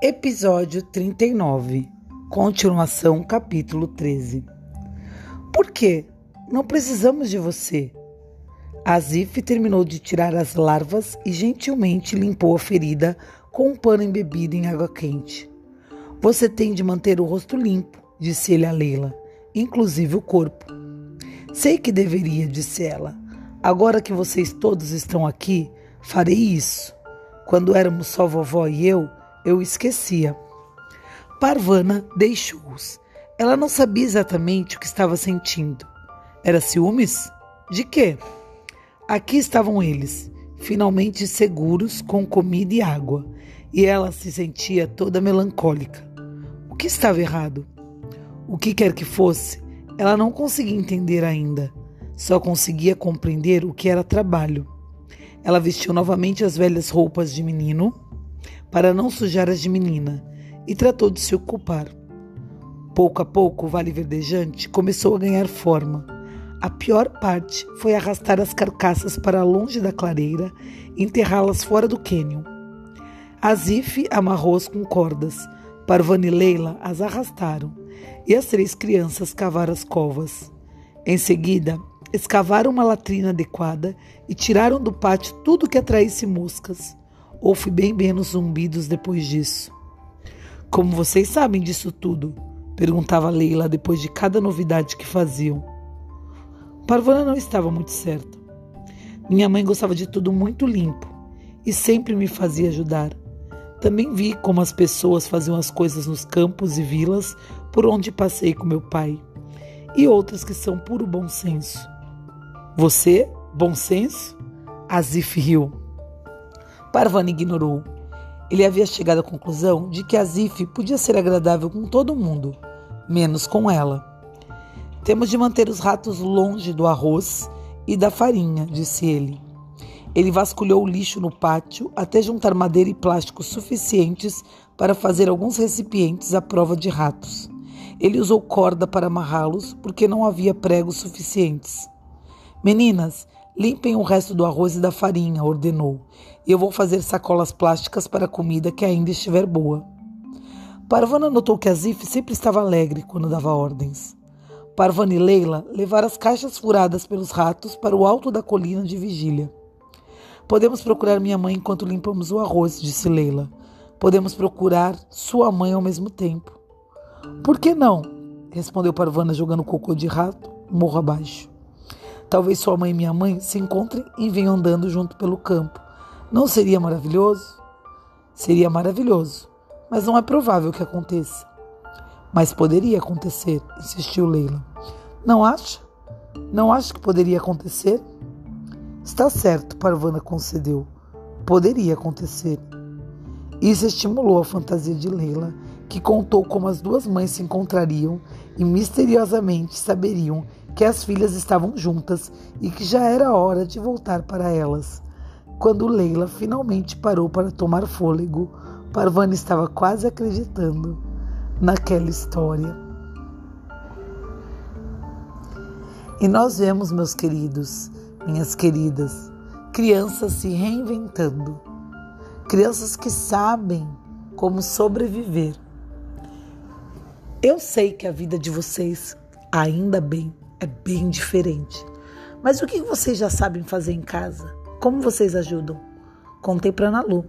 Episódio 39 Continuação, capítulo 13 Por quê? Não precisamos de você. Azif terminou de tirar as larvas e gentilmente limpou a ferida com um pano embebido em água quente. Você tem de manter o rosto limpo, disse ele a Leila, inclusive o corpo. Sei que deveria, disse ela. Agora que vocês todos estão aqui, farei isso. Quando éramos só vovó e eu, eu esquecia. Parvana deixou-os. Ela não sabia exatamente o que estava sentindo. Era ciúmes? De quê? Aqui estavam eles, finalmente seguros com comida e água, e ela se sentia toda melancólica. O que estava errado? O que quer que fosse, ela não conseguia entender ainda. Só conseguia compreender o que era trabalho. Ela vestiu novamente as velhas roupas de menino para não sujar as de menina e tratou de se ocupar. Pouco a pouco, o Vale Verdejante começou a ganhar forma. A pior parte foi arrastar as carcaças para longe da clareira e enterrá-las fora do cânion. Azif amarrou-as com cordas. Parvani e Leila as arrastaram e as três crianças cavaram as covas. Em seguida, escavaram uma latrina adequada e tiraram do pátio tudo que atraísse moscas. Houve bem menos zumbidos depois disso. Como vocês sabem disso tudo? perguntava Leila depois de cada novidade que faziam. Parvana não estava muito certa. Minha mãe gostava de tudo muito limpo e sempre me fazia ajudar. Também vi como as pessoas faziam as coisas nos campos e vilas por onde passei com meu pai, e outras que são puro bom senso. Você, bom senso? Azif riu. Parvana ignorou. Ele havia chegado à conclusão de que Azif podia ser agradável com todo mundo, menos com ela. Temos de manter os ratos longe do arroz e da farinha, disse ele. Ele vasculhou o lixo no pátio até juntar madeira e plástico suficientes para fazer alguns recipientes à prova de ratos. Ele usou corda para amarrá-los porque não havia pregos suficientes. Meninas, limpem o resto do arroz e da farinha, ordenou. Eu vou fazer sacolas plásticas para a comida que ainda estiver boa. Parvana notou que Azif sempre estava alegre quando dava ordens. Parvana e Leila levaram as caixas furadas pelos ratos para o alto da colina de vigília. Podemos procurar minha mãe enquanto limpamos o arroz, disse Leila. Podemos procurar sua mãe ao mesmo tempo. Por que não? respondeu Parvana jogando cocô de rato morro abaixo. Talvez sua mãe e minha mãe se encontrem e venham andando junto pelo campo. Não seria maravilhoso? Seria maravilhoso, mas não é provável que aconteça. Mas poderia acontecer, insistiu Leila. Não acha? Não acha que poderia acontecer? Está certo, Parvana concedeu. Poderia acontecer. Isso estimulou a fantasia de Leila, que contou como as duas mães se encontrariam e misteriosamente saberiam que as filhas estavam juntas e que já era hora de voltar para elas. Quando Leila finalmente parou para tomar fôlego, Parvana estava quase acreditando naquela história. E nós vemos, meus queridos, minhas queridas, crianças se reinventando, crianças que sabem como sobreviver. Eu sei que a vida de vocês, ainda bem, é bem diferente. Mas o que vocês já sabem fazer em casa? Como vocês ajudam? Contei para Ana Lu.